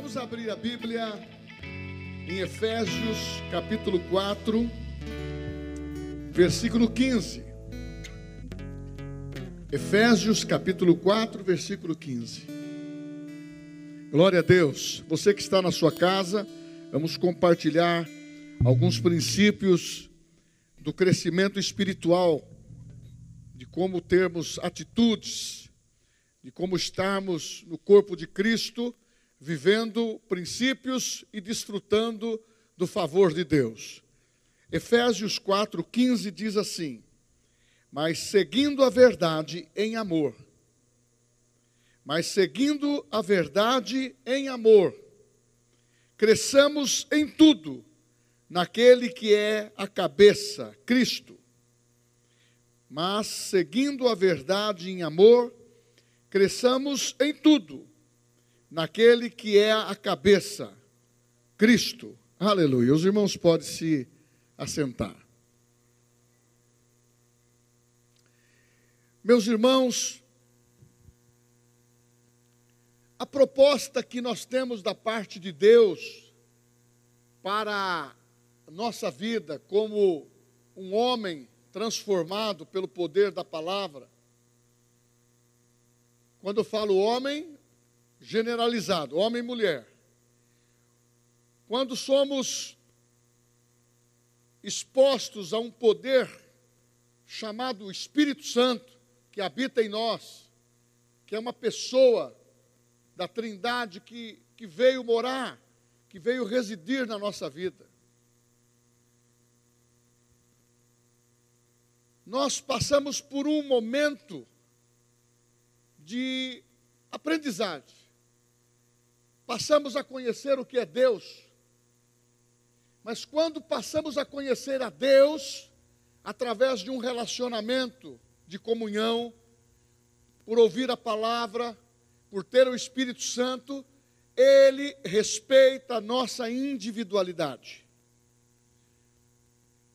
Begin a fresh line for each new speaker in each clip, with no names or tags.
Vamos abrir a Bíblia em Efésios, capítulo 4, versículo 15. Efésios, capítulo 4, versículo 15. Glória a Deus. Você que está na sua casa, vamos compartilhar alguns princípios do crescimento espiritual, de como termos atitudes, de como estarmos no corpo de Cristo vivendo princípios e desfrutando do favor de Deus. Efésios 4:15 diz assim: Mas seguindo a verdade em amor, mas seguindo a verdade em amor, cresçamos em tudo naquele que é a cabeça, Cristo. Mas seguindo a verdade em amor, cresçamos em tudo naquele que é a cabeça, Cristo. Aleluia. Os irmãos podem se assentar. Meus irmãos, a proposta que nós temos da parte de Deus para a nossa vida como um homem transformado pelo poder da palavra. Quando eu falo homem, generalizado, homem e mulher. Quando somos expostos a um poder chamado Espírito Santo, que habita em nós, que é uma pessoa da Trindade que, que veio morar, que veio residir na nossa vida. Nós passamos por um momento de aprendizagem passamos a conhecer o que é Deus. Mas quando passamos a conhecer a Deus, através de um relacionamento de comunhão, por ouvir a palavra, por ter o Espírito Santo, ele respeita a nossa individualidade.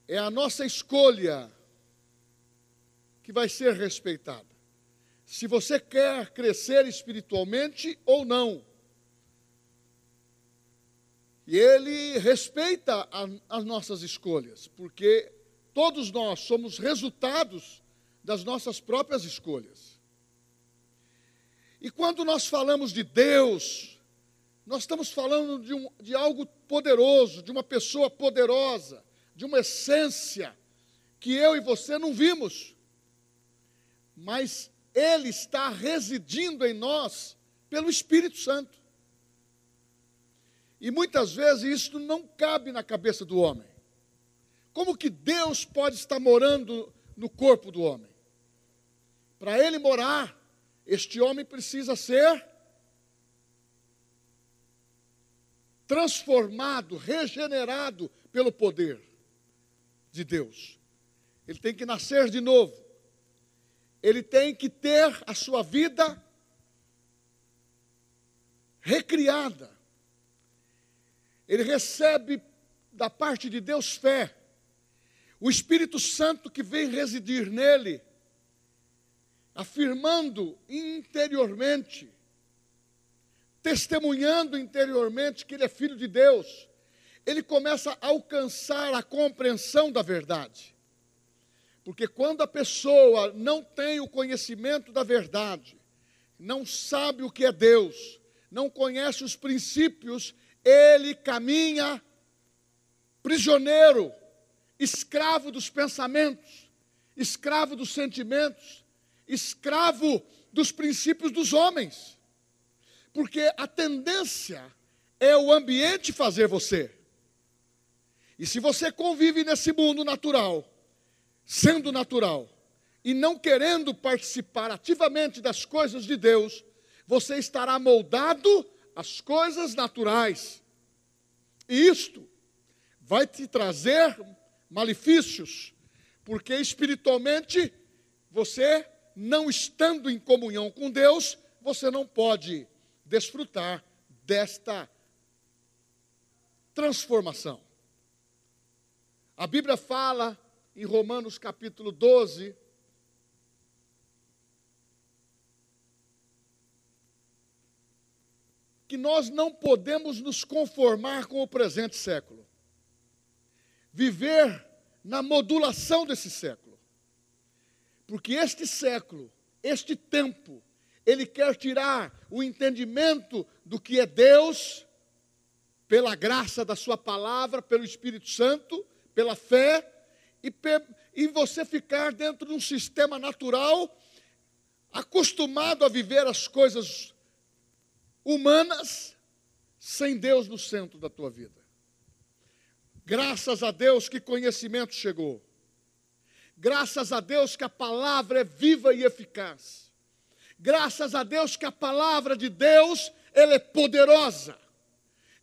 É a nossa escolha que vai ser respeitada. Se você quer crescer espiritualmente ou não. E ele respeita a, as nossas escolhas, porque todos nós somos resultados das nossas próprias escolhas. E quando nós falamos de Deus, nós estamos falando de, um, de algo poderoso, de uma pessoa poderosa, de uma essência que eu e você não vimos, mas Ele está residindo em nós pelo Espírito Santo. E muitas vezes isso não cabe na cabeça do homem. Como que Deus pode estar morando no corpo do homem? Para ele morar, este homem precisa ser transformado, regenerado pelo poder de Deus. Ele tem que nascer de novo. Ele tem que ter a sua vida recriada ele recebe da parte de Deus fé. O Espírito Santo que vem residir nele, afirmando interiormente, testemunhando interiormente que ele é filho de Deus, ele começa a alcançar a compreensão da verdade. Porque quando a pessoa não tem o conhecimento da verdade, não sabe o que é Deus, não conhece os princípios ele caminha prisioneiro, escravo dos pensamentos, escravo dos sentimentos, escravo dos princípios dos homens. Porque a tendência é o ambiente fazer você. E se você convive nesse mundo natural, sendo natural, e não querendo participar ativamente das coisas de Deus, você estará moldado as coisas naturais. E isto vai te trazer malefícios, porque espiritualmente você, não estando em comunhão com Deus, você não pode desfrutar desta transformação. A Bíblia fala em Romanos capítulo 12, que nós não podemos nos conformar com o presente século. Viver na modulação desse século. Porque este século, este tempo, ele quer tirar o entendimento do que é Deus, pela graça da Sua palavra, pelo Espírito Santo, pela fé, e, e você ficar dentro de um sistema natural, acostumado a viver as coisas humanas, sem Deus no centro da tua vida. Graças a Deus que conhecimento chegou. Graças a Deus que a palavra é viva e eficaz. Graças a Deus que a palavra de Deus, ela é poderosa.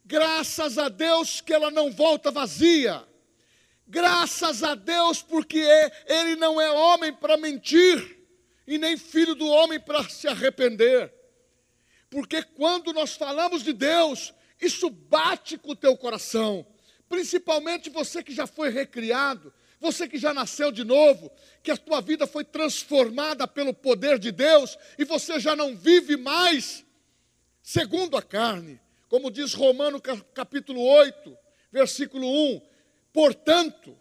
Graças a Deus que ela não volta vazia. Graças a Deus porque ele não é homem para mentir e nem filho do homem para se arrepender. Porque quando nós falamos de Deus, isso bate com o teu coração. Principalmente você que já foi recriado, você que já nasceu de novo, que a tua vida foi transformada pelo poder de Deus e você já não vive mais segundo a carne. Como diz Romano capítulo 8, versículo 1. Portanto,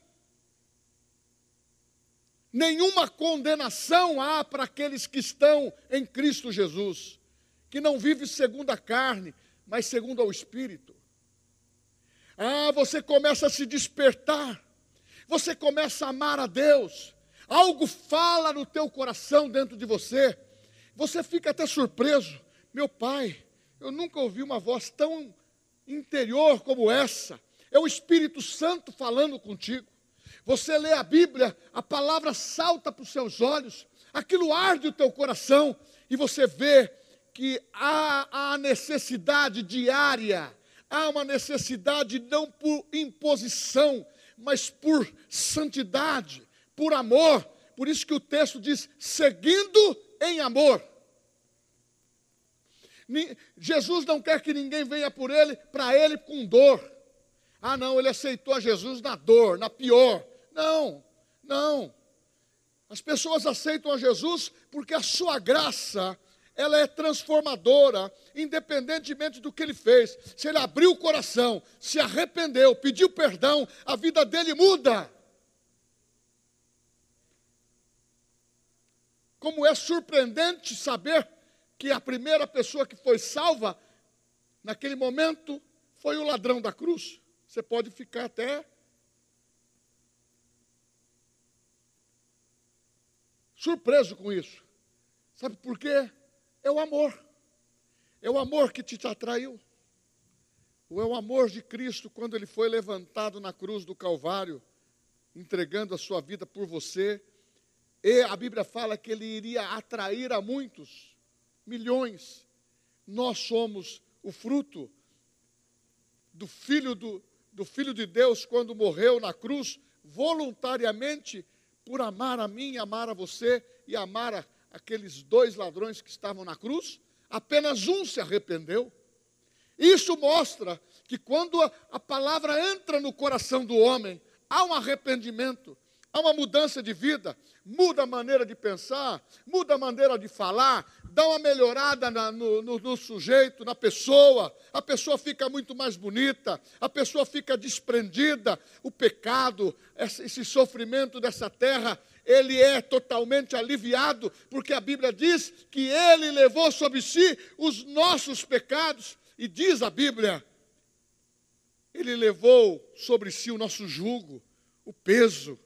nenhuma condenação há para aqueles que estão em Cristo Jesus que não vive segundo a carne, mas segundo ao Espírito. Ah, você começa a se despertar, você começa a amar a Deus, algo fala no teu coração dentro de você, você fica até surpreso. Meu pai, eu nunca ouvi uma voz tão interior como essa. É o Espírito Santo falando contigo. Você lê a Bíblia, a palavra salta para os seus olhos, aquilo arde o teu coração e você vê que há a necessidade diária, há uma necessidade não por imposição, mas por santidade, por amor. Por isso que o texto diz: seguindo em amor. Jesus não quer que ninguém venha por ele, para ele com dor. Ah, não, ele aceitou a Jesus na dor, na pior. Não, não. As pessoas aceitam a Jesus porque a sua graça ela é transformadora, independentemente do que ele fez. Se ele abriu o coração, se arrependeu, pediu perdão, a vida dele muda. Como é surpreendente saber que a primeira pessoa que foi salva, naquele momento, foi o ladrão da cruz. Você pode ficar até surpreso com isso. Sabe por quê? É o amor. É o amor que te atraiu. Ou é o amor de Cristo quando ele foi levantado na cruz do Calvário, entregando a sua vida por você. E a Bíblia fala que ele iria atrair a muitos, milhões. Nós somos o fruto do Filho, do, do filho de Deus quando morreu na cruz, voluntariamente, por amar a mim, amar a você e amar a, aqueles dois ladrões que estavam na cruz, apenas um se arrependeu. Isso mostra que quando a, palavra entra no coração do homem, há um arrependimento, há uma mudança de vida, muda a maneira de pensar, muda a maneira de falar, dá uma melhorada na, no, no, no, sujeito, na pessoa, a pessoa fica muito mais bonita, a pessoa fica desprendida, o pecado, esse sofrimento dessa terra ele é totalmente aliviado, porque a Bíblia diz que ele levou sobre si os nossos pecados, e diz a Bíblia, ele levou sobre si o nosso jugo, o peso.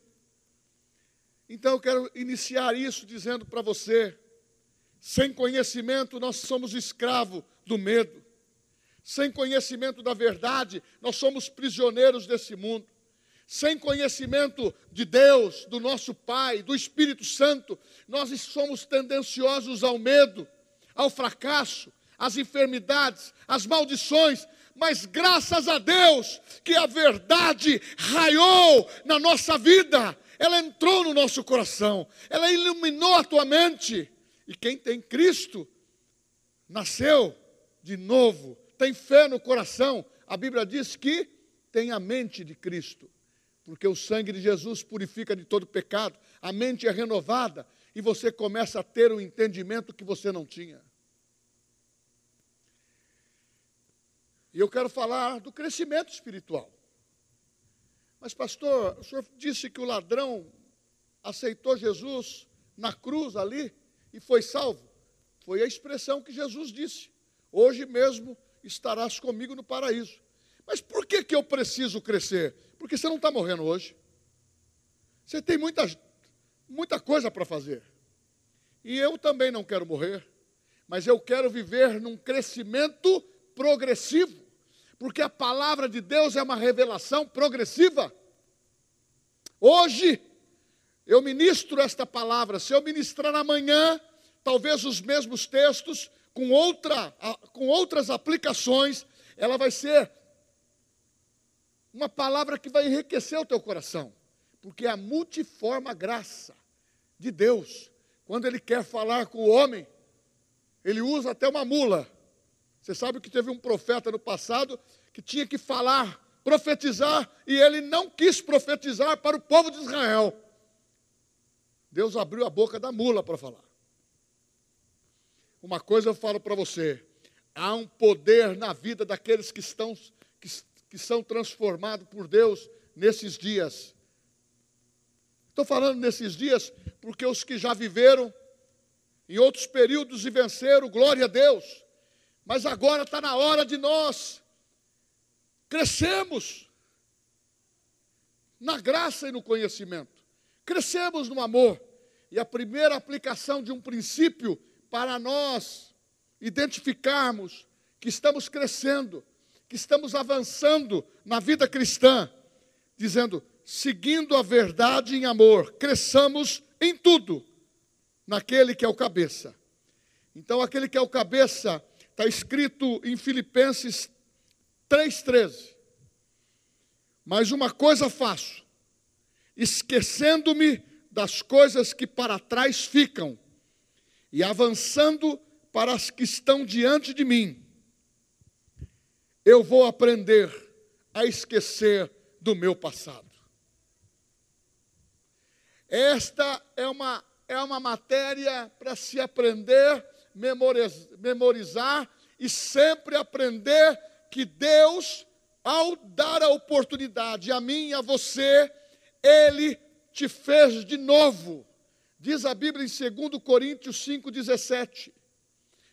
Então eu quero iniciar isso dizendo para você: sem conhecimento nós somos escravos do medo, sem conhecimento da verdade nós somos prisioneiros desse mundo sem conhecimento de Deus, do nosso Pai, do Espírito Santo, nós somos tendenciosos ao medo, ao fracasso, às enfermidades, às maldições, mas graças a Deus que a verdade raiou na nossa vida, ela entrou no nosso coração, ela iluminou a tua mente. E quem tem Cristo nasceu de novo, tem fé no coração. A Bíblia diz que tem a mente de Cristo porque o sangue de Jesus purifica de todo pecado, a mente é renovada e você começa a ter um entendimento que você não tinha. E eu quero falar do crescimento espiritual. Mas, pastor, o senhor disse que o ladrão aceitou Jesus na cruz ali e foi salvo. Foi a expressão que Jesus disse. Hoje mesmo estarás comigo no paraíso. Mas por que, que eu preciso crescer? Porque você não está morrendo hoje. Você tem muita, muita coisa para fazer. E eu também não quero morrer. Mas eu quero viver num crescimento progressivo. Porque a palavra de Deus é uma revelação progressiva. Hoje, eu ministro esta palavra. Se eu ministrar amanhã, talvez os mesmos textos, com, outra, com outras aplicações, ela vai ser uma palavra que vai enriquecer o teu coração, porque é a multiforme graça de Deus, quando Ele quer falar com o homem, Ele usa até uma mula. Você sabe que teve um profeta no passado que tinha que falar, profetizar, e ele não quis profetizar para o povo de Israel. Deus abriu a boca da mula para falar. Uma coisa eu falo para você: há um poder na vida daqueles que estão que, que são transformados por Deus nesses dias. Estou falando nesses dias porque os que já viveram em outros períodos e venceram, glória a Deus. Mas agora está na hora de nós crescemos na graça e no conhecimento, crescemos no amor. E a primeira aplicação de um princípio para nós identificarmos que estamos crescendo, que estamos avançando na vida cristã, dizendo, seguindo a verdade em amor, cresçamos em tudo naquele que é o cabeça. Então, aquele que é o cabeça, está escrito em Filipenses 3,13. Mas uma coisa faço, esquecendo-me das coisas que para trás ficam e avançando para as que estão diante de mim, eu vou aprender a esquecer do meu passado. Esta é uma, é uma matéria para se aprender, memorizar e sempre aprender que Deus, ao dar a oportunidade a mim e a você, Ele te fez de novo. Diz a Bíblia em 2 Coríntios 5,17: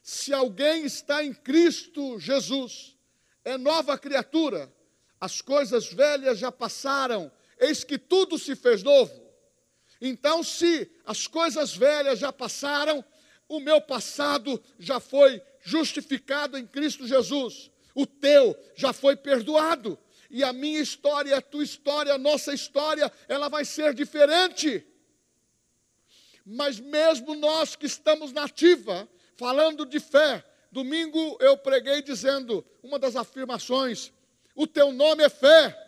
Se alguém está em Cristo Jesus, é nova criatura, as coisas velhas já passaram, eis que tudo se fez novo. Então, se as coisas velhas já passaram, o meu passado já foi justificado em Cristo Jesus, o teu já foi perdoado, e a minha história, a tua história, a nossa história, ela vai ser diferente. Mas mesmo nós que estamos na ativa, falando de fé, domingo eu preguei dizendo uma das afirmações: o teu nome é fé.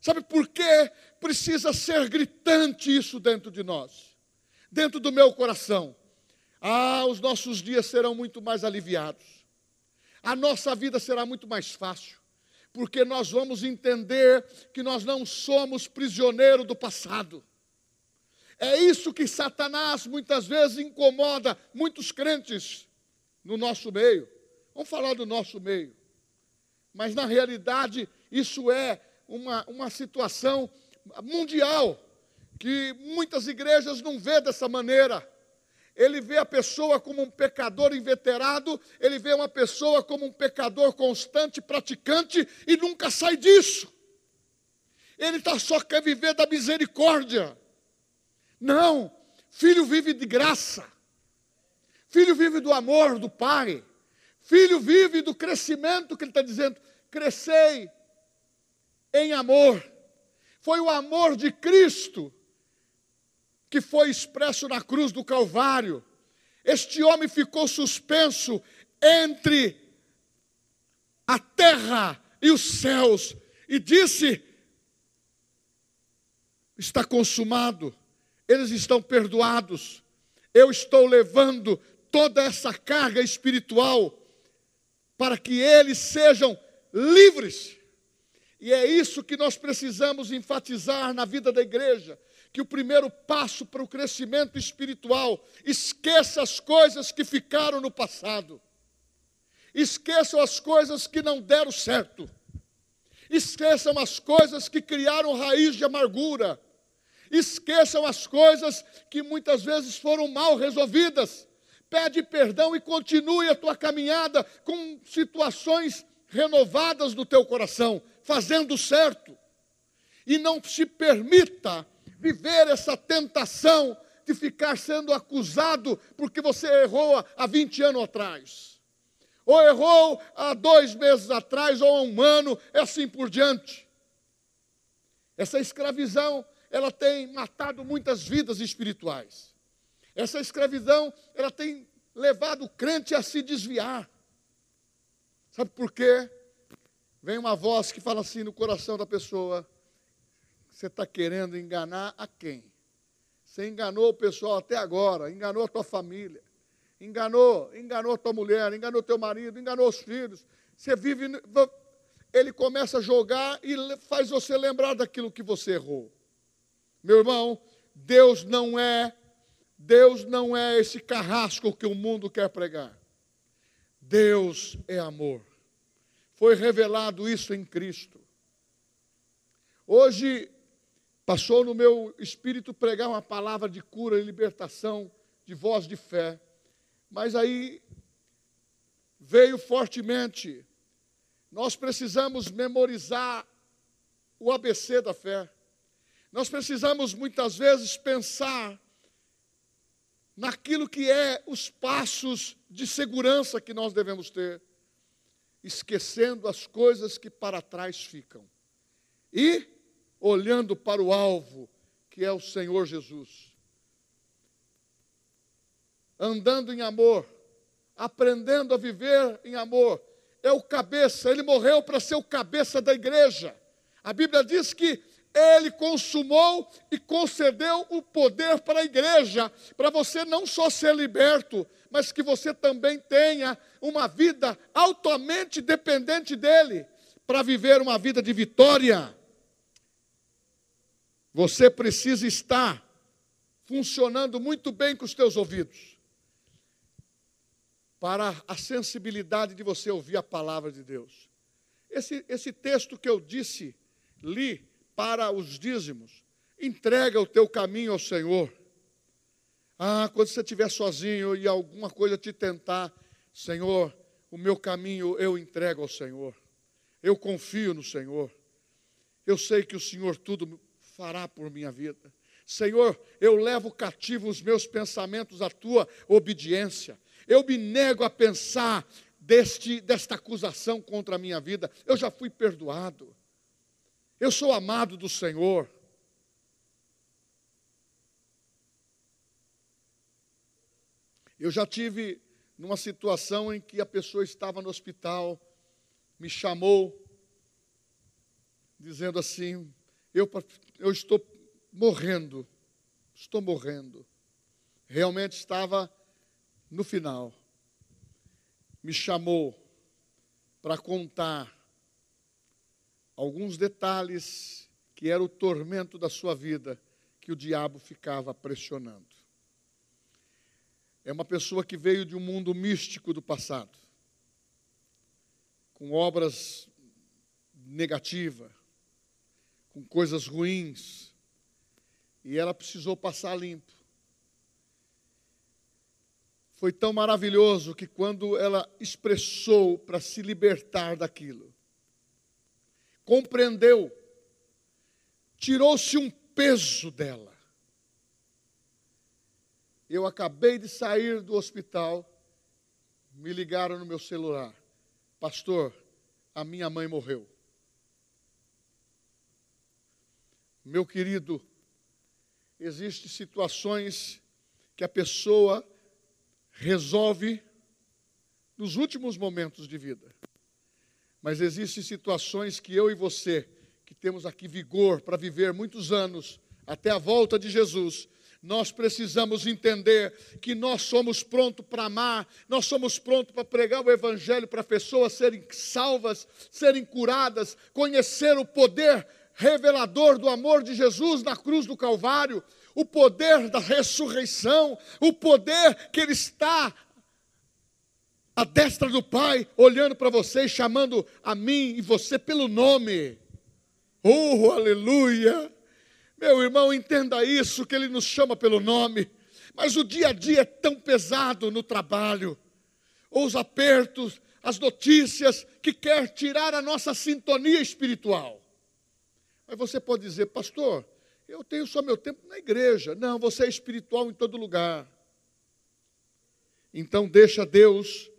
Sabe por quê? Precisa ser gritante isso dentro de nós, dentro do meu coração. Ah, os nossos dias serão muito mais aliviados, a nossa vida será muito mais fácil, porque nós vamos entender que nós não somos prisioneiros do passado. É isso que Satanás muitas vezes incomoda muitos crentes no nosso meio. Vamos falar do nosso meio. Mas na realidade, isso é uma, uma situação mundial que muitas igrejas não vê dessa maneira. Ele vê a pessoa como um pecador inveterado, ele vê uma pessoa como um pecador constante, praticante e nunca sai disso. Ele tá, só quer viver da misericórdia. Não, filho vive de graça. Filho vive do amor do Pai. Filho vive do crescimento que ele está dizendo. Crescei em amor. Foi o amor de Cristo que foi expresso na cruz do Calvário. Este homem ficou suspenso entre a terra e os céus e disse: Está consumado eles estão perdoados. Eu estou levando toda essa carga espiritual para que eles sejam livres. E é isso que nós precisamos enfatizar na vida da igreja, que o primeiro passo para o crescimento espiritual, esqueça as coisas que ficaram no passado. Esqueçam as coisas que não deram certo. Esqueçam as coisas que criaram raiz de amargura. Esqueçam as coisas que muitas vezes foram mal resolvidas. Pede perdão e continue a tua caminhada com situações renovadas no teu coração, fazendo certo. E não se permita viver essa tentação de ficar sendo acusado porque você errou há 20 anos atrás, ou errou há dois meses atrás, ou há um ano, e assim por diante. Essa escravidão, ela tem matado muitas vidas espirituais. Essa escravidão, ela tem levado o crente a se desviar. Sabe por quê? Vem uma voz que fala assim no coração da pessoa: você está querendo enganar a quem? Você enganou o pessoal até agora, enganou a tua família, enganou, enganou a tua mulher, enganou teu marido, enganou os filhos. Você vive, ele começa a jogar e faz você lembrar daquilo que você errou. Meu irmão, Deus não é, Deus não é esse carrasco que o mundo quer pregar. Deus é amor. Foi revelado isso em Cristo. Hoje Passou no meu espírito pregar uma palavra de cura e libertação, de voz de fé. Mas aí veio fortemente. Nós precisamos memorizar o ABC da fé. Nós precisamos muitas vezes pensar naquilo que é os passos de segurança que nós devemos ter, esquecendo as coisas que para trás ficam. E olhando para o alvo, que é o Senhor Jesus. Andando em amor, aprendendo a viver em amor. É o cabeça, ele morreu para ser o cabeça da igreja. A Bíblia diz que ele consumou e concedeu o poder para a igreja, para você não só ser liberto, mas que você também tenha uma vida altamente dependente dele, para viver uma vida de vitória. Você precisa estar funcionando muito bem com os teus ouvidos, para a sensibilidade de você ouvir a palavra de Deus. Esse, esse texto que eu disse, li para os dízimos, entrega o teu caminho ao Senhor. Ah, quando você estiver sozinho e alguma coisa te tentar, Senhor, o meu caminho eu entrego ao Senhor. Eu confio no Senhor. Eu sei que o Senhor tudo fará por minha vida. Senhor, eu levo cativo os meus pensamentos à tua obediência. Eu me nego a pensar deste, desta acusação contra a minha vida. Eu já fui perdoado. Eu sou amado do Senhor. Eu já tive numa situação em que a pessoa estava no hospital, me chamou, dizendo assim: eu, eu estou morrendo, estou morrendo. Realmente estava no final. Me chamou para contar alguns detalhes que era o tormento da sua vida que o diabo ficava pressionando. É uma pessoa que veio de um mundo místico do passado, com obras negativas, com coisas ruins, e ela precisou passar limpo. Foi tão maravilhoso que quando ela expressou para se libertar daquilo, compreendeu, tirou-se um peso dela. Eu acabei de sair do hospital, me ligaram no meu celular. Pastor, a minha mãe morreu. Meu querido, existem situações que a pessoa resolve nos últimos momentos de vida. Mas existem situações que eu e você, que temos aqui vigor para viver muitos anos, até a volta de Jesus, nós precisamos entender que nós somos prontos para amar, nós somos prontos para pregar o Evangelho para pessoas serem salvas, serem curadas, conhecer o poder revelador do amor de Jesus na cruz do Calvário, o poder da ressurreição, o poder que Ele está a destra do Pai, olhando para você, chamando a mim e você pelo nome. Oh, aleluia! Meu irmão, entenda isso, que Ele nos chama pelo nome. Mas o dia a dia é tão pesado no trabalho, ou os apertos, as notícias, que quer tirar a nossa sintonia espiritual. Aí você pode dizer, pastor, eu tenho só meu tempo na igreja. Não, você é espiritual em todo lugar. Então deixa Deus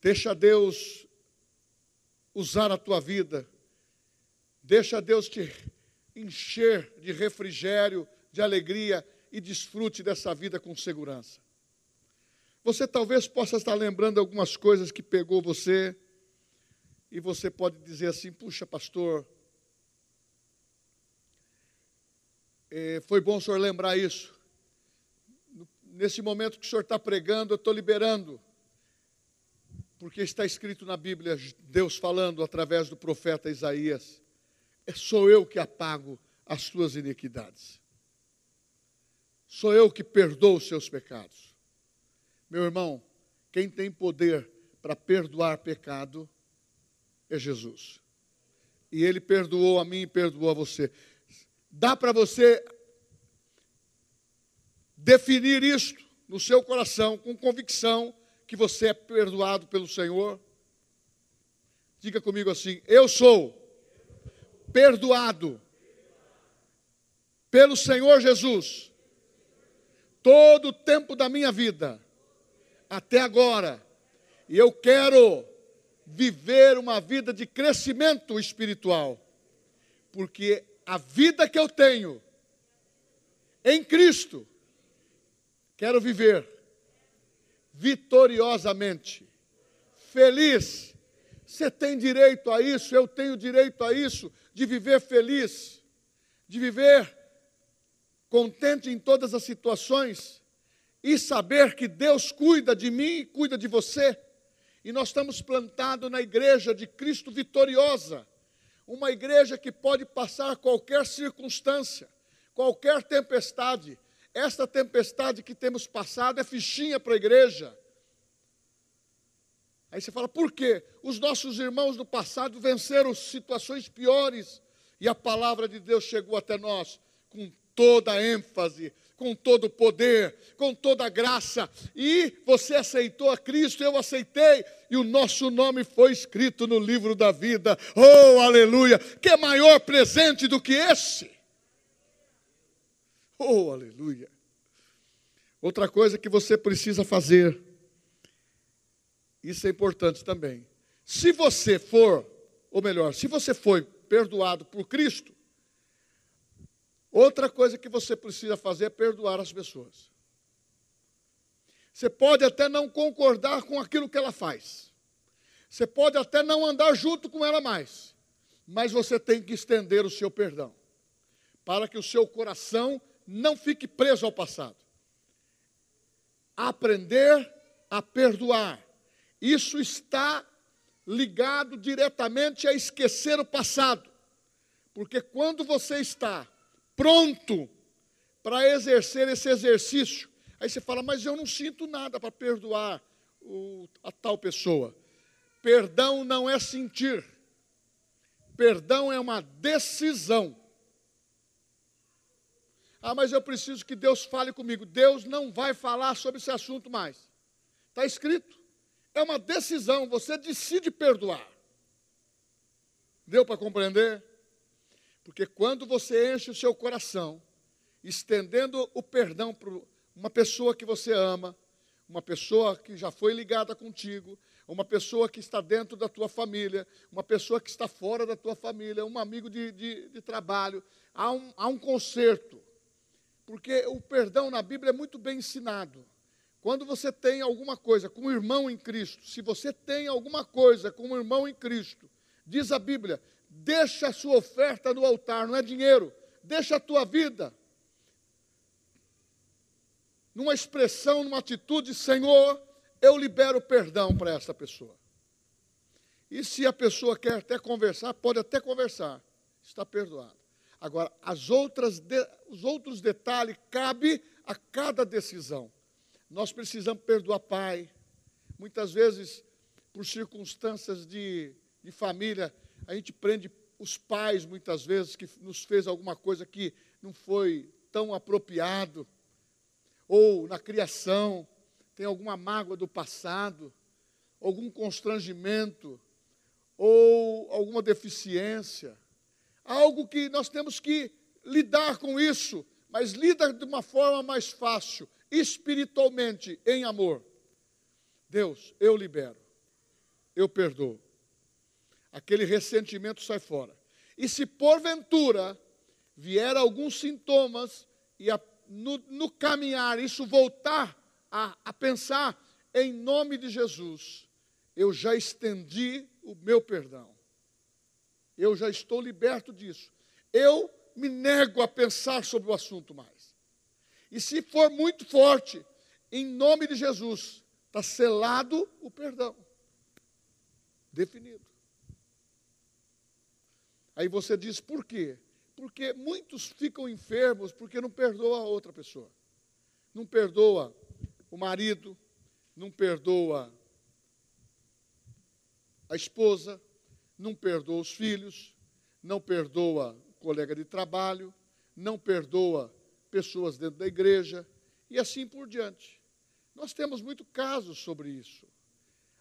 Deixa Deus usar a tua vida. Deixa Deus te encher de refrigério, de alegria e desfrute dessa vida com segurança. Você talvez possa estar lembrando algumas coisas que pegou você, e você pode dizer assim: puxa, pastor, é, foi bom o senhor lembrar isso. Nesse momento que o senhor está pregando, eu estou liberando porque está escrito na Bíblia, Deus falando através do profeta Isaías: é, sou eu que apago as suas iniquidades, sou eu que perdoo os seus pecados. Meu irmão, quem tem poder para perdoar pecado é Jesus. E Ele perdoou a mim e perdoou a você. Dá para você definir isto no seu coração com convicção que você é perdoado pelo Senhor? Diga comigo assim: Eu sou perdoado pelo Senhor Jesus todo o tempo da minha vida até agora. E eu quero viver uma vida de crescimento espiritual, porque a vida que eu tenho em Cristo, quero viver vitoriosamente. Feliz. Você tem direito a isso, eu tenho direito a isso, de viver feliz, de viver contente em todas as situações e saber que Deus cuida de mim e cuida de você. E nós estamos plantados na igreja de Cristo vitoriosa, uma igreja que pode passar qualquer circunstância, qualquer tempestade, esta tempestade que temos passado é fichinha para a igreja. Aí você fala, por quê? Os nossos irmãos do passado venceram situações piores e a palavra de Deus chegou até nós com toda a ênfase, com todo o poder, com toda a graça. E você aceitou a Cristo, eu aceitei, e o nosso nome foi escrito no livro da vida. Oh, aleluia! Que maior presente do que esse? Oh, aleluia. Outra coisa que você precisa fazer, isso é importante também. Se você for, ou melhor, se você foi perdoado por Cristo, outra coisa que você precisa fazer é perdoar as pessoas. Você pode até não concordar com aquilo que ela faz. Você pode até não andar junto com ela mais. Mas você tem que estender o seu perdão. Para que o seu coração não fique preso ao passado. Aprender a perdoar. Isso está ligado diretamente a esquecer o passado. Porque quando você está pronto para exercer esse exercício, aí você fala, mas eu não sinto nada para perdoar o, a tal pessoa. Perdão não é sentir, perdão é uma decisão. Ah, mas eu preciso que Deus fale comigo. Deus não vai falar sobre esse assunto mais. Está escrito. É uma decisão, você decide perdoar. Deu para compreender? Porque quando você enche o seu coração, estendendo o perdão para uma pessoa que você ama, uma pessoa que já foi ligada contigo, uma pessoa que está dentro da tua família, uma pessoa que está fora da tua família, um amigo de, de, de trabalho, há um, há um conserto porque o perdão na Bíblia é muito bem ensinado. Quando você tem alguma coisa com um irmão em Cristo, se você tem alguma coisa com um irmão em Cristo, diz a Bíblia, deixa a sua oferta no altar, não é dinheiro, deixa a tua vida. Numa expressão, numa atitude, Senhor, eu libero perdão para essa pessoa. E se a pessoa quer até conversar, pode até conversar, está perdoado. Agora, as outras de, os outros detalhes cabe a cada decisão. Nós precisamos perdoar pai. Muitas vezes, por circunstâncias de, de família, a gente prende os pais, muitas vezes, que nos fez alguma coisa que não foi tão apropriado, ou na criação, tem alguma mágoa do passado, algum constrangimento, ou alguma deficiência, algo que nós temos que lidar com isso, mas lida de uma forma mais fácil, espiritualmente, em amor. Deus, eu libero, eu perdoo. Aquele ressentimento sai fora. E se porventura vier alguns sintomas e a, no, no, caminhar isso voltar a, a pensar em nome de Jesus, eu já estendi o meu perdão. Eu já estou liberto disso. Eu me nego a pensar sobre o assunto mais. E se for muito forte, em nome de Jesus, está selado o perdão. Definido. Aí você diz por quê? Porque muitos ficam enfermos porque não perdoa a outra pessoa. Não perdoa o marido, não perdoa a esposa, não perdoa os filhos, não perdoa colega de trabalho, não perdoa pessoas dentro da igreja e assim por diante. Nós temos muito casos sobre isso.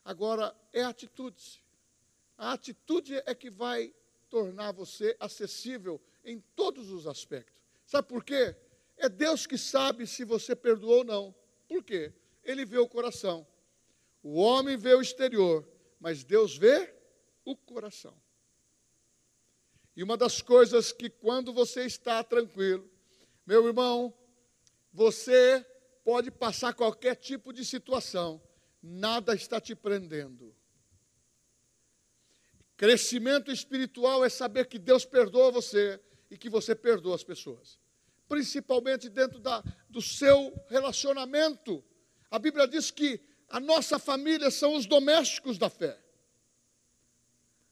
Agora, é atitude. A atitude é que vai tornar você acessível em todos os aspectos. Sabe por quê? É Deus que sabe se você perdoou ou não. Por quê? Ele vê o coração. O homem vê o exterior, mas Deus vê o coração. E uma das coisas que quando você está tranquilo, meu irmão, você pode passar qualquer tipo de situação, nada está te prendendo. Crescimento espiritual é saber que Deus perdoa você e que você perdoa as pessoas, principalmente dentro da, do seu relacionamento. A Bíblia diz que a nossa família são os domésticos da fé.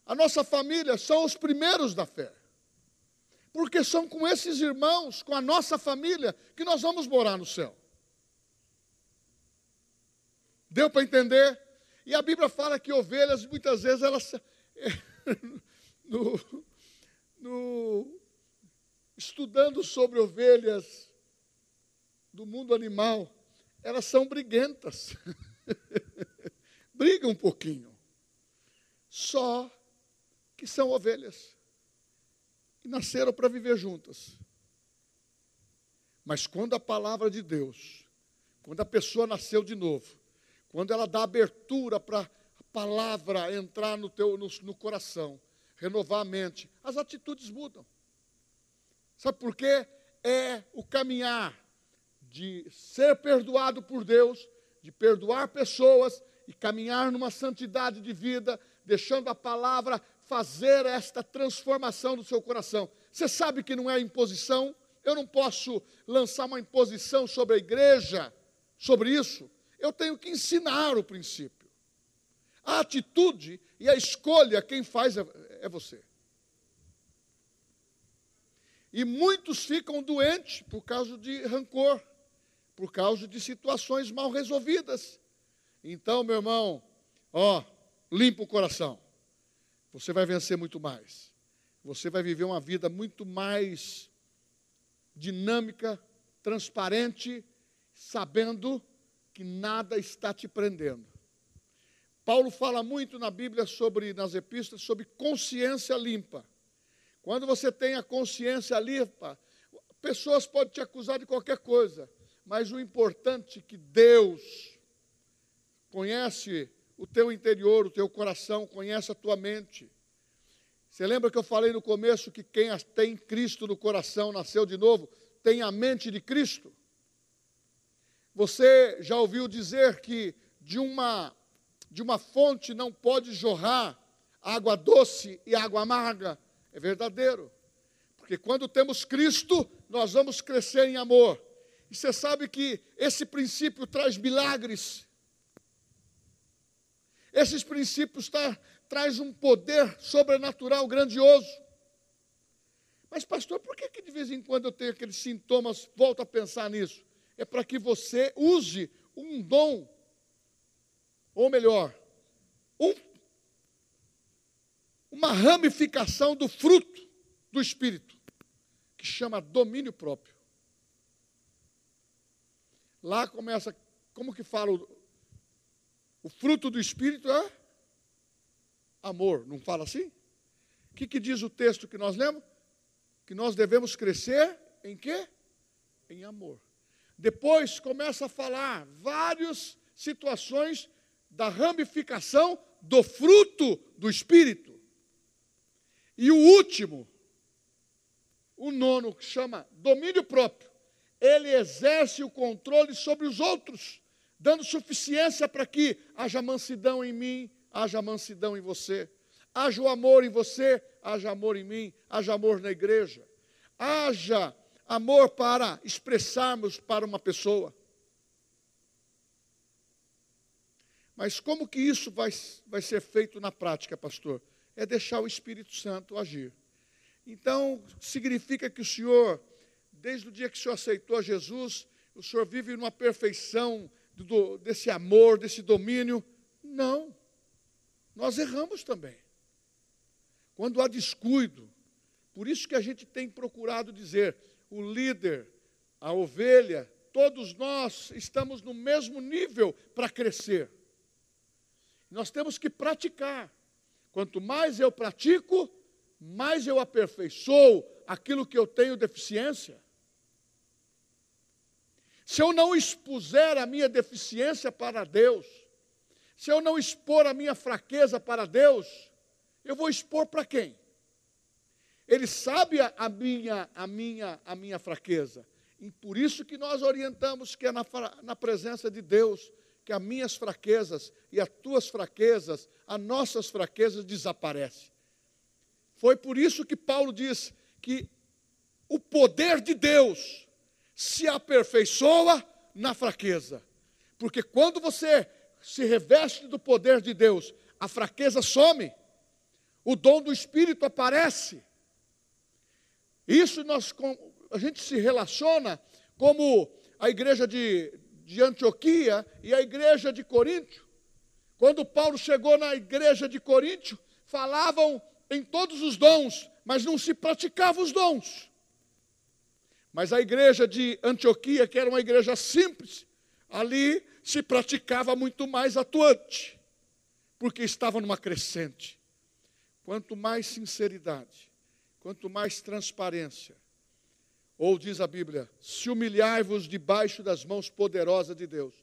A nossa família são os primeiros da fé. Porque são com esses irmãos, com a nossa família, que nós vamos morar no céu. Deu para entender? E a Bíblia fala que ovelhas, muitas vezes, elas. no, no, estudando sobre ovelhas do mundo animal, elas são briguentas. Brigam um pouquinho. Só que são ovelhas. E nasceram para viver juntas. Mas quando a palavra de Deus, quando a pessoa nasceu de novo, quando ela dá abertura para a palavra entrar no, teu, no, no coração, renovar a mente, as atitudes mudam. Sabe por quê? É o caminhar de ser perdoado por Deus, de perdoar pessoas e caminhar numa santidade de vida, deixando a palavra fazer esta transformação do seu coração. Você sabe que não é imposição, eu não posso lançar uma imposição sobre a igreja, sobre isso. Eu tenho que ensinar o princípio. A atitude e a escolha, quem faz é, é você. E muitos ficam doentes por causa de rancor, por causa de situações mal resolvidas. Então, meu irmão, ó, limpa o coração. Você vai vencer muito mais. Você vai viver uma vida muito mais dinâmica, transparente, sabendo que nada está te prendendo. Paulo fala muito na Bíblia sobre nas epístolas sobre consciência limpa. Quando você tem a consciência limpa, pessoas podem te acusar de qualquer coisa, mas o importante é que Deus conhece o teu interior, o teu coração, conhece a tua mente. Você lembra que eu falei no começo que quem tem Cristo no coração, nasceu de novo, tem a mente de Cristo? Você já ouviu dizer que de uma de uma fonte não pode jorrar água doce e água amarga? É verdadeiro. Porque quando temos Cristo, nós vamos crescer em amor. E você sabe que esse princípio traz milagres. Esses princípios tá, traz um poder sobrenatural grandioso. Mas, pastor, por que, que de vez em quando eu tenho aqueles sintomas? Volto a pensar nisso. É para que você use um dom, ou melhor, um, uma ramificação do fruto do Espírito, que chama domínio próprio. Lá começa, como que fala o, o fruto do Espírito é amor, não fala assim? O que, que diz o texto que nós lemos? Que nós devemos crescer em quê? Em amor. Depois começa a falar várias situações da ramificação do fruto do Espírito. E o último, o nono, que chama domínio próprio, ele exerce o controle sobre os outros, dando suficiência para que haja mansidão em mim, haja mansidão em você, haja o amor em você, haja amor em mim, haja amor na igreja, haja amor para expressarmos para uma pessoa. Mas como que isso vai, vai ser feito na prática, pastor? É deixar o Espírito Santo agir. Então, significa que o Senhor, desde o dia que o Senhor aceitou Jesus, o Senhor vive numa perfeição do, desse amor, desse domínio? Não. Nós erramos também. Quando há descuido, por isso que a gente tem procurado dizer, o líder, a ovelha, todos nós estamos no mesmo nível para crescer. Nós temos que praticar. Quanto mais eu pratico, mais eu aperfeiçoo aquilo que eu tenho deficiência. Se eu não expuser a minha deficiência para Deus, se eu não expor a minha fraqueza para Deus, eu vou expor para quem? Ele sabe a minha, a minha, a minha fraqueza. E por isso que nós orientamos que é na, na presença de Deus que as minhas fraquezas e as tuas fraquezas, as nossas fraquezas desaparecem. Foi por isso que Paulo diz que o poder de Deus se aperfeiçoa na fraqueza. Porque quando você se reveste do poder de Deus, a fraqueza some, o dom do Espírito aparece. Isso nós, a gente se relaciona como a igreja de, de Antioquia e a igreja de Coríntio. Quando Paulo chegou na igreja de Coríntio, falavam em todos os dons, mas não se praticavam os dons. Mas a igreja de Antioquia, que era uma igreja simples, ali se praticava muito mais atuante, porque estava numa crescente. Quanto mais sinceridade, quanto mais transparência, ou diz a Bíblia: se humilhai-vos debaixo das mãos poderosas de Deus,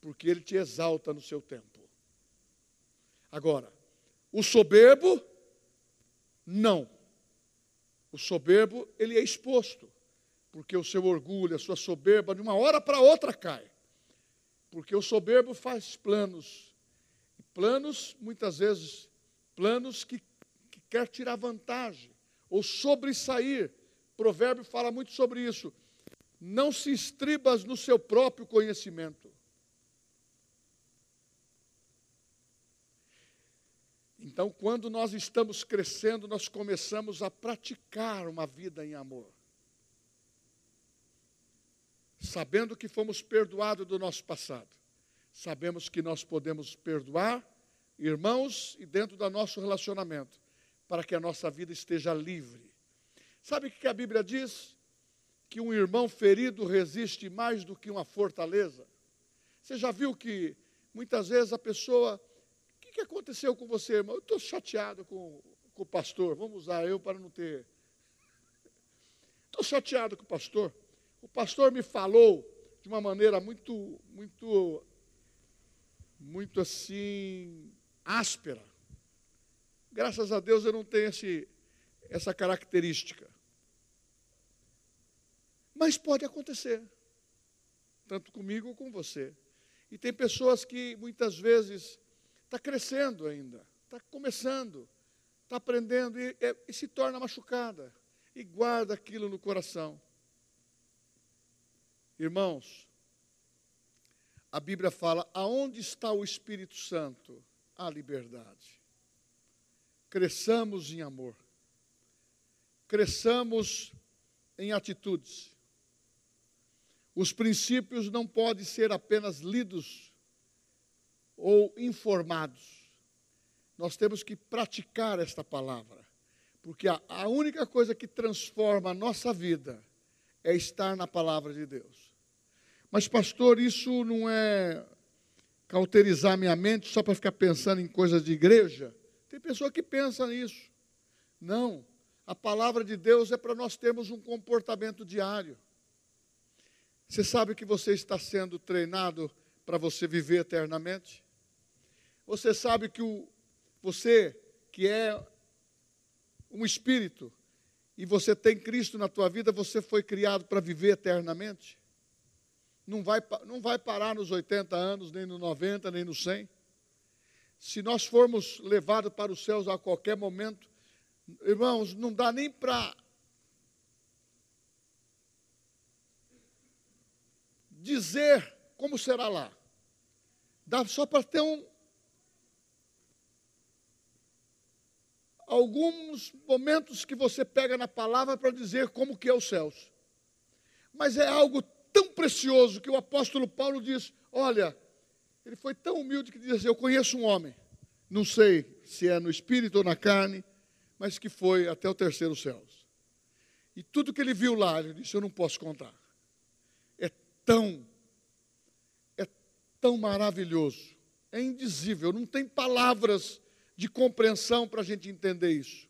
porque Ele te exalta no seu tempo. Agora, o soberbo, não. O soberbo, ele é exposto, porque o seu orgulho, a sua soberba, de uma hora para outra cai. Porque o soberbo faz planos, planos, muitas vezes, planos que, que quer tirar vantagem, ou sobressair provérbio fala muito sobre isso. Não se estribas no seu próprio conhecimento. Então, quando nós estamos crescendo, nós começamos a praticar uma vida em amor. Sabendo que fomos perdoados do nosso passado, sabemos que nós podemos perdoar irmãos e dentro do nosso relacionamento, para que a nossa vida esteja livre Sabe o que a Bíblia diz? Que um irmão ferido resiste mais do que uma fortaleza. Você já viu que muitas vezes a pessoa. O que, que aconteceu com você, irmão? Eu estou chateado com, com o pastor. Vamos usar eu para não ter. Estou chateado com o pastor. O pastor me falou de uma maneira muito, muito, muito assim, áspera. Graças a Deus eu não tenho esse, essa característica. Mas pode acontecer, tanto comigo ou com você. E tem pessoas que muitas vezes está crescendo ainda, está começando, está aprendendo e, e, e se torna machucada e guarda aquilo no coração. Irmãos, a Bíblia fala: aonde está o Espírito Santo? A liberdade. Cresçamos em amor, cresçamos em atitudes, Os princípios não podem ser apenas lidos ou informados. Nós temos que praticar esta palavra, porque a, única coisa que transforma a nossa vida é estar na palavra de Deus. Mas, pastor, isso não é cauterizar minha mente só para ficar pensando em coisas de igreja? Tem pessoa que pensa nisso. Não. A palavra de Deus é para nós termos um comportamento diário. Você sabe que você está sendo treinado para você viver eternamente? Você sabe que o, você, que é um espírito, e você tem Cristo na tua vida, você foi criado para viver eternamente? Não vai, não vai parar nos 80 anos, nem nos 90, nem nos 100. Se nós formos levados para os céus a qualquer momento, irmãos, não dá nem para dizer como será lá. Dá só para ter um, alguns momentos que você pega na palavra para dizer como que é os céus. Mas é algo tão precioso que o apóstolo Paulo diz: olha, ele foi tão humilde que diz assim, eu conheço um homem, não sei se é no espírito ou na carne, mas que foi até o terceiro céu. E tudo que ele viu lá, ele disse, eu não posso contar. É tão, é tão maravilhoso, é indizível, não tem palavras de compreensão para a gente entender isso.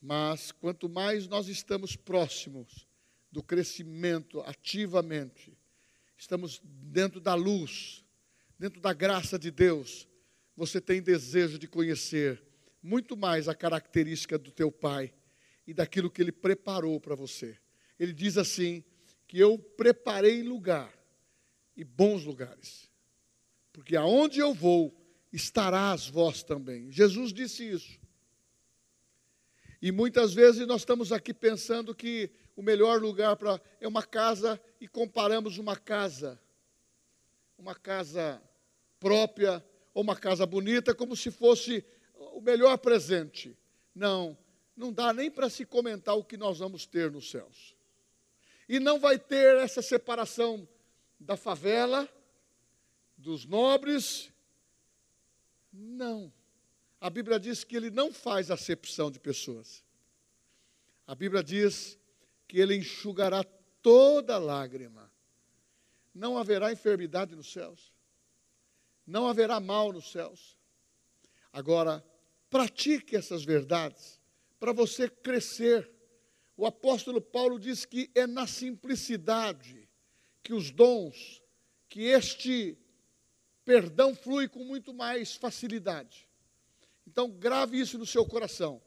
Mas quanto mais nós estamos próximos do crescimento ativamente, estamos dentro da luz, dentro da graça de Deus, você tem desejo de conhecer muito mais a característica do teu pai e daquilo que ele preparou para você. Ele diz assim: que eu preparei lugar e bons lugares, porque aonde eu vou, estarás vós também. Jesus disse isso. E muitas vezes nós estamos aqui pensando que o melhor lugar para é uma casa e comparamos uma casa, uma casa própria ou uma casa bonita como se fosse o melhor presente. Não, não dá nem para se comentar o que nós vamos ter nos céus. E não vai ter essa separação da favela, dos nobres não. A Bíblia diz que ele não faz acepção de pessoas. A Bíblia diz que ele enxugará toda lágrima. Não haverá enfermidade nos céus. Não haverá mal nos céus. Agora, pratique essas verdades para você crescer. O apóstolo Paulo diz que é na simplicidade que os dons, que este perdão flui com muito mais facilidade. Então, grave isso no seu coração.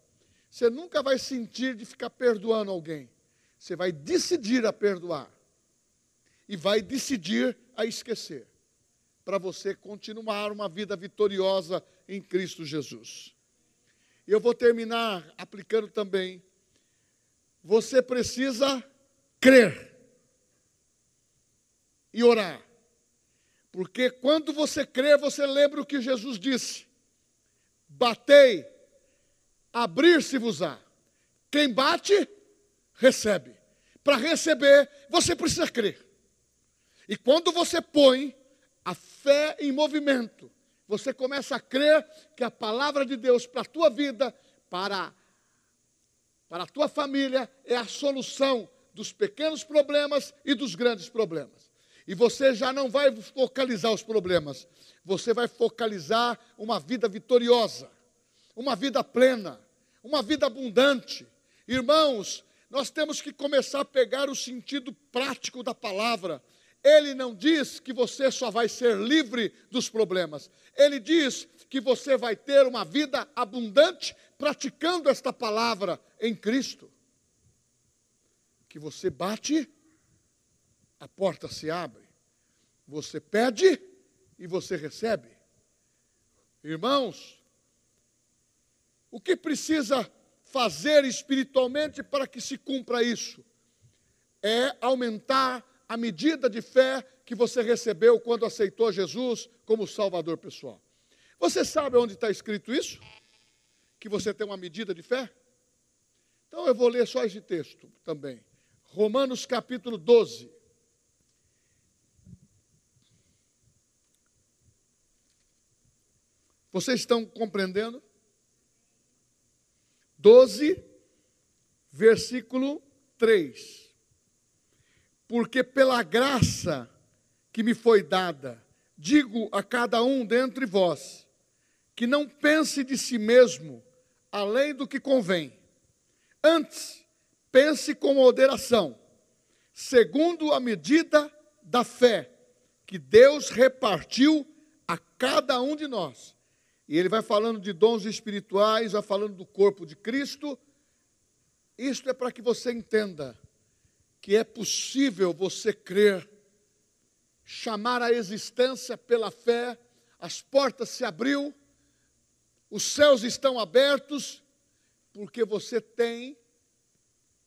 Você nunca vai sentir de ficar perdoando alguém. Você vai decidir a perdoar. E vai decidir a esquecer. Para você continuar uma vida vitoriosa em Cristo Jesus. Eu vou terminar aplicando também. Você precisa crer e orar. Porque quando você crê, você lembra o que Jesus disse: Batei, abrir-se-vos-á. Quem bate, recebe. Para receber, você precisa crer. E quando você põe a fé em movimento, você começa a crer que a palavra de Deus para a tua vida, para, para a tua família, é a solução dos pequenos problemas e dos grandes problemas. E você já não vai focalizar os problemas, você vai focalizar uma vida vitoriosa, uma vida plena, uma vida abundante. Irmãos, nós temos que começar a pegar o sentido prático da palavra. Ele não diz que você só vai ser livre dos problemas. Ele diz que você vai ter uma vida abundante praticando esta palavra em Cristo. Que você bate a porta se abre. Você pede e você recebe. Irmãos, o que precisa fazer espiritualmente para que se cumpra isso? É aumentar a medida de fé que você recebeu quando aceitou Jesus como Salvador pessoal. Você sabe onde está escrito isso? Que você tem uma medida de fé? Então eu vou ler só esse texto também. Romanos capítulo 12. Vocês estão compreendendo? 12, versículo 3. Porque pela graça que me foi dada, digo a cada um dentre vós, que não pense de si mesmo além do que convém. Antes, pense com moderação, segundo a medida da fé que Deus repartiu a cada um de nós. E ele vai falando de dons espirituais, vai falando do corpo de Cristo. Isto é para que você entenda que é possível você crer, chamar a existência pela fé, as portas se abriu, os céus estão abertos, porque você tem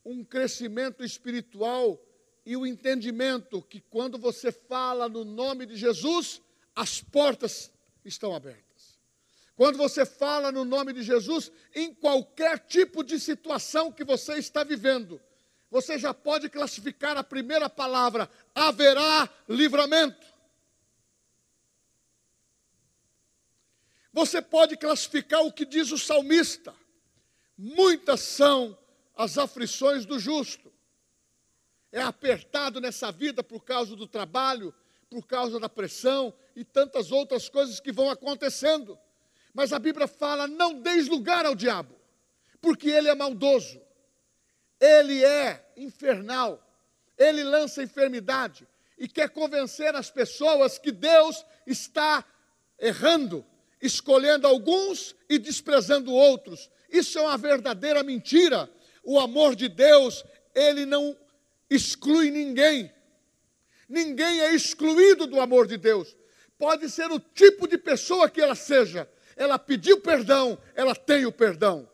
um crescimento espiritual e o entendimento que quando você fala no nome de Jesus, as portas estão abertas. Quando você fala no nome de Jesus, em qualquer tipo de situação que você está vivendo, você já pode classificar a primeira palavra: haverá livramento. Você pode classificar o que diz o salmista: muitas são as aflições do justo. É apertado nessa vida por causa do trabalho, por causa da pressão e tantas outras coisas que vão acontecendo. Mas a Bíblia fala: não deis lugar ao diabo, porque ele é maldoso, ele é infernal, ele lança enfermidade e quer convencer as pessoas que Deus está errando, escolhendo alguns e desprezando outros. Isso é uma verdadeira mentira o amor de Deus, ele não exclui ninguém. Ninguém é excluído do amor de Deus. Pode ser o tipo de pessoa que ela seja. Ela pediu perdão, ela tem o perdão.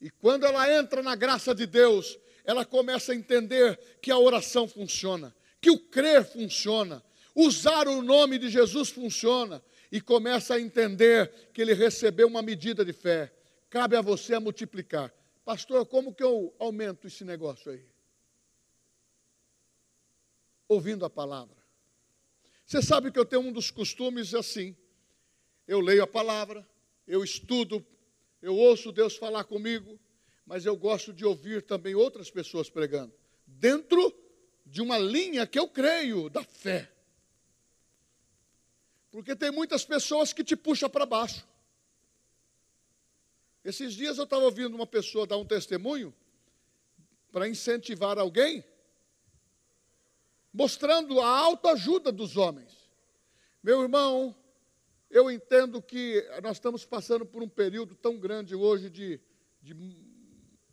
E quando ela entra na graça de Deus, ela começa a entender que a oração funciona, que o crer funciona, usar o nome de Jesus funciona, e começa a entender que ele recebeu uma medida de fé. Cabe a você a multiplicar. Pastor, como que eu aumento esse negócio aí? Ouvindo a palavra. Você sabe que eu tenho um dos costumes assim. Eu leio a palavra, eu estudo, eu ouço Deus falar comigo, mas eu gosto de ouvir também outras pessoas pregando, dentro de uma linha que eu creio da fé. Porque tem muitas pessoas que te puxam para baixo. Esses dias eu estava ouvindo uma pessoa dar um testemunho para incentivar alguém, mostrando a autoajuda dos homens. Meu irmão, eu entendo que nós estamos passando por um período tão grande hoje de, de,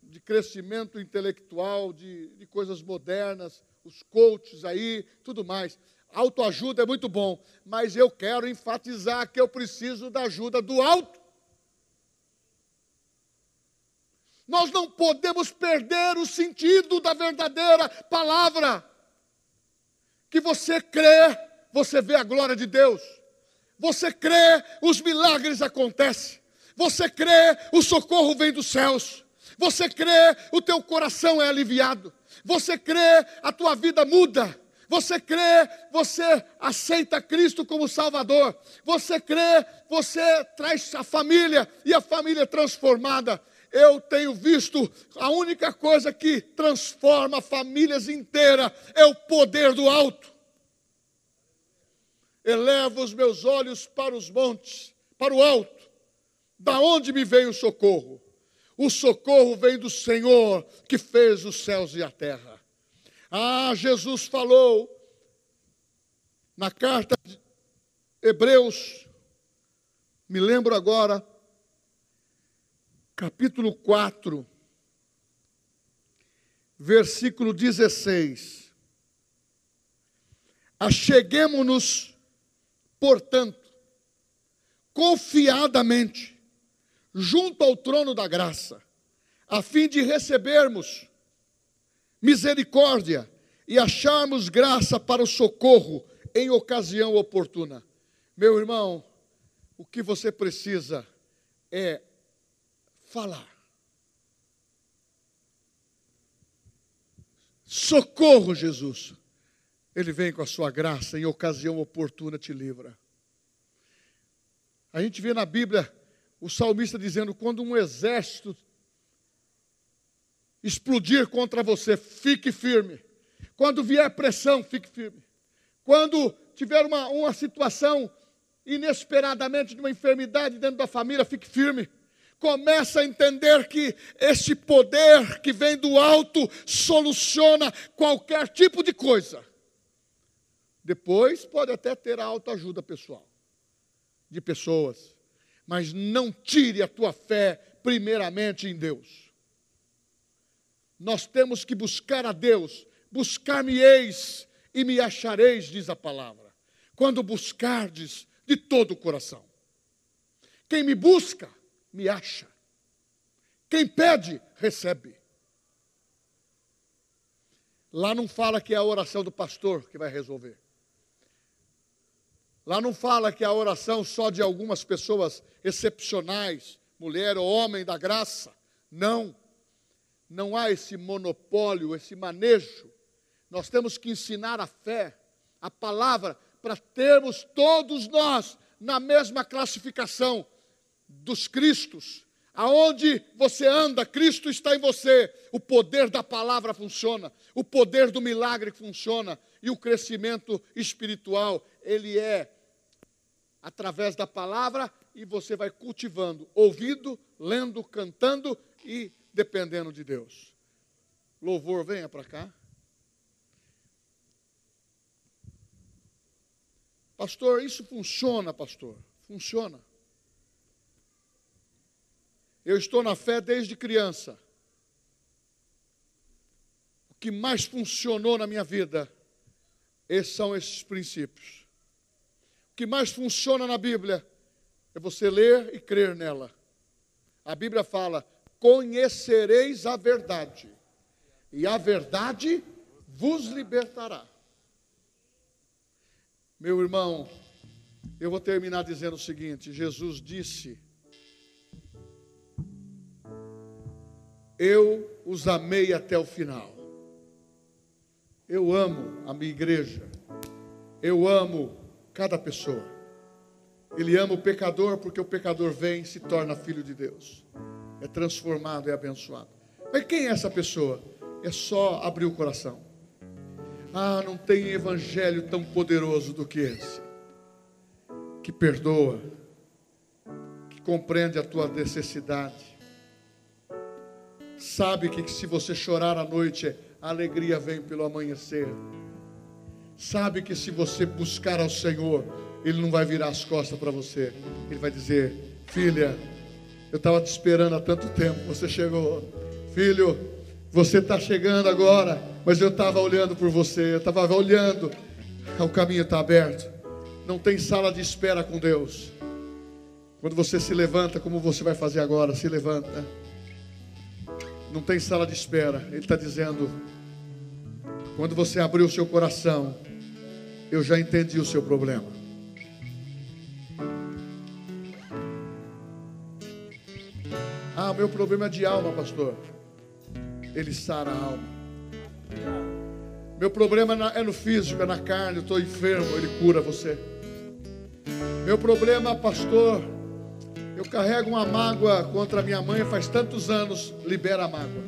de crescimento intelectual, de, de coisas modernas, os coaches aí, tudo mais. Autoajuda é muito bom, mas eu quero enfatizar que eu preciso da ajuda do alto. Nós não podemos perder o sentido da verdadeira palavra. Que você crê, você vê a glória de Deus. Você crê, os milagres acontecem. Você crê, o socorro vem dos céus. Você crê, o teu coração é aliviado. Você crê, a tua vida muda. Você crê, você aceita Cristo como Salvador. Você crê, você traz a família e a família transformada eu tenho visto a única coisa que transforma famílias inteiras é o poder do alto. Elevo os meus olhos para os montes, para o alto. Da onde me vem o socorro? O socorro vem do Senhor que fez os céus e a terra. Ah, Jesus falou na carta de Hebreus, me lembro agora, capítulo 4, versículo 16. Acheguemo-nos, portanto, confiadamente, junto ao trono da graça, a fim de recebermos misericórdia e acharmos graça para o socorro em ocasião oportuna. Meu irmão, o que você precisa é falar. Socorro, Jesus. Ele vem com a sua graça, em ocasião oportuna te livra. A gente vê na Bíblia o salmista dizendo: quando um exército explodir contra você, fique firme. Quando vier pressão, fique firme. Quando tiver uma, uma situação inesperadamente de uma enfermidade dentro da família, fique firme. Começa a entender que esse poder que vem do alto soluciona qualquer tipo de coisa. Depois pode até ter a autoajuda pessoal, de pessoas, mas não tire a tua fé primeiramente em Deus. Nós temos que buscar a Deus, buscar-me-eis e me achareis, diz a palavra, quando buscardes de todo o coração. Quem me busca, me acha. Quem pede, recebe. Lá não fala que é a oração do pastor que vai resolver. Lá não fala que a oração só de algumas pessoas excepcionais, mulher ou homem da graça. Não. Não há esse monopólio, esse manejo. Nós temos que ensinar a fé, a palavra, para termos todos nós na mesma classificação dos Cristos. Aonde você anda, Cristo está em você. O poder da palavra funciona, o poder do milagre funciona e o crescimento espiritual, ele é através da palavra e você vai cultivando, ouvindo, lendo, cantando e dependendo de Deus. Louvor, venha para cá. Pastor, isso funciona, pastor? Funciona. Eu estou na fé desde criança. O que mais funcionou na minha vida esses são esses princípios. Que mais funciona na Bíblia é você ler e crer nela. A Bíblia fala: conhecereis a verdade, e a verdade vos libertará. Meu irmão, eu vou terminar dizendo o seguinte: Jesus disse: Eu os amei até o final. Eu amo a minha igreja. Eu amo cada pessoa. Ele ama o pecador porque o pecador vem e se torna filho de Deus. É transformado, é abençoado. Mas quem é essa pessoa? É só abrir o coração. Ah, não tem evangelho tão poderoso do que esse, que perdoa, que compreende a tua necessidade, sabe que se você chorar à noite, a alegria vem pelo amanhecer, sabe que se você buscar ao Senhor, Ele não vai virar as costas para você, Ele vai dizer: Filha, eu estava te esperando há tanto tempo, você chegou, filho, você está chegando agora mas eu estava olhando por você, eu estava olhando, o caminho está aberto. Não tem sala de espera com Deus. Quando você se levanta, como você vai fazer agora? Se levanta. Não tem sala de espera. Ele está dizendo: quando você abrir o seu coração, eu já entendi o seu problema. Ah, meu problema é de alma, pastor. Ele sara a alma. Meu problema é no físico, é na carne, eu estou enfermo, Ele cura você. Meu problema, pastor, eu carrego uma mágoa contra minha mãe faz tantos anos, libera a mágoa.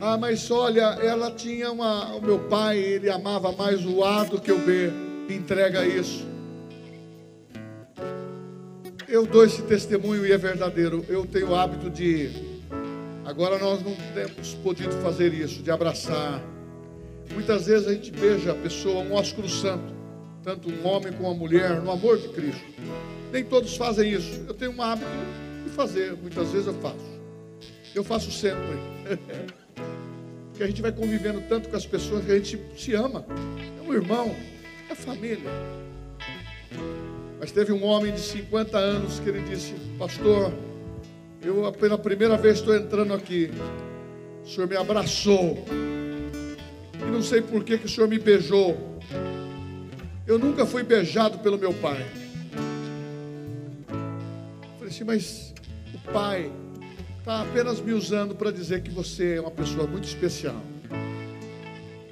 Ah, mas olha, ela tinha uma. O meu pai, ele amava mais o A do que o B. Entrega isso. Eu dou esse testemunho e é verdadeiro. Eu tenho o hábito de Agora nós não temos podido fazer isso, de abraçar. Muitas vezes a gente beija a pessoa, um ósculo santo, tanto um homem como uma mulher, no amor de Cristo. Nem todos fazem isso. Eu tenho um hábito de fazer, muitas vezes eu faço. Eu faço sempre. Porque a gente vai convivendo tanto com as pessoas que a gente se ama. É um irmão, é família. Mas teve um homem de 50 anos que ele disse: Pastor, eu pela primeira vez estou entrando aqui. O Senhor me abraçou. E não sei por que, que o Senhor me beijou. Eu nunca fui beijado pelo meu pai. falei assim, mas o pai, está apenas me usando para dizer que você é uma pessoa muito especial.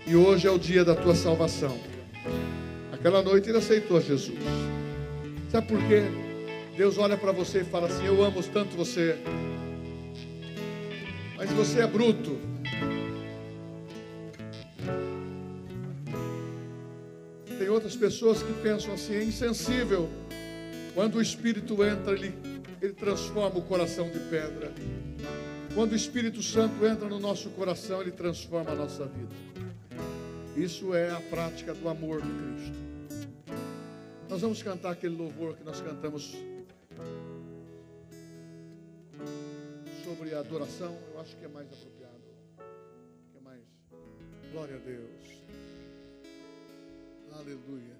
E hoje é o dia da tua salvação. Aquela noite ele aceitou Jesus. Sabe por quê? Deus olha para você e fala assim: Eu amo tanto você, mas você é bruto. Tem outras pessoas que pensam assim: é insensível. Quando o Espírito entra, ele, ele transforma o coração de pedra. Quando o Espírito Santo entra no nosso coração, ele transforma a nossa vida. Isso é a prática do amor de Cristo. Nós vamos cantar aquele louvor que nós cantamos sobre a adoração. Eu acho que é mais apropriado. É mais. Glória a Deus. Aleluia.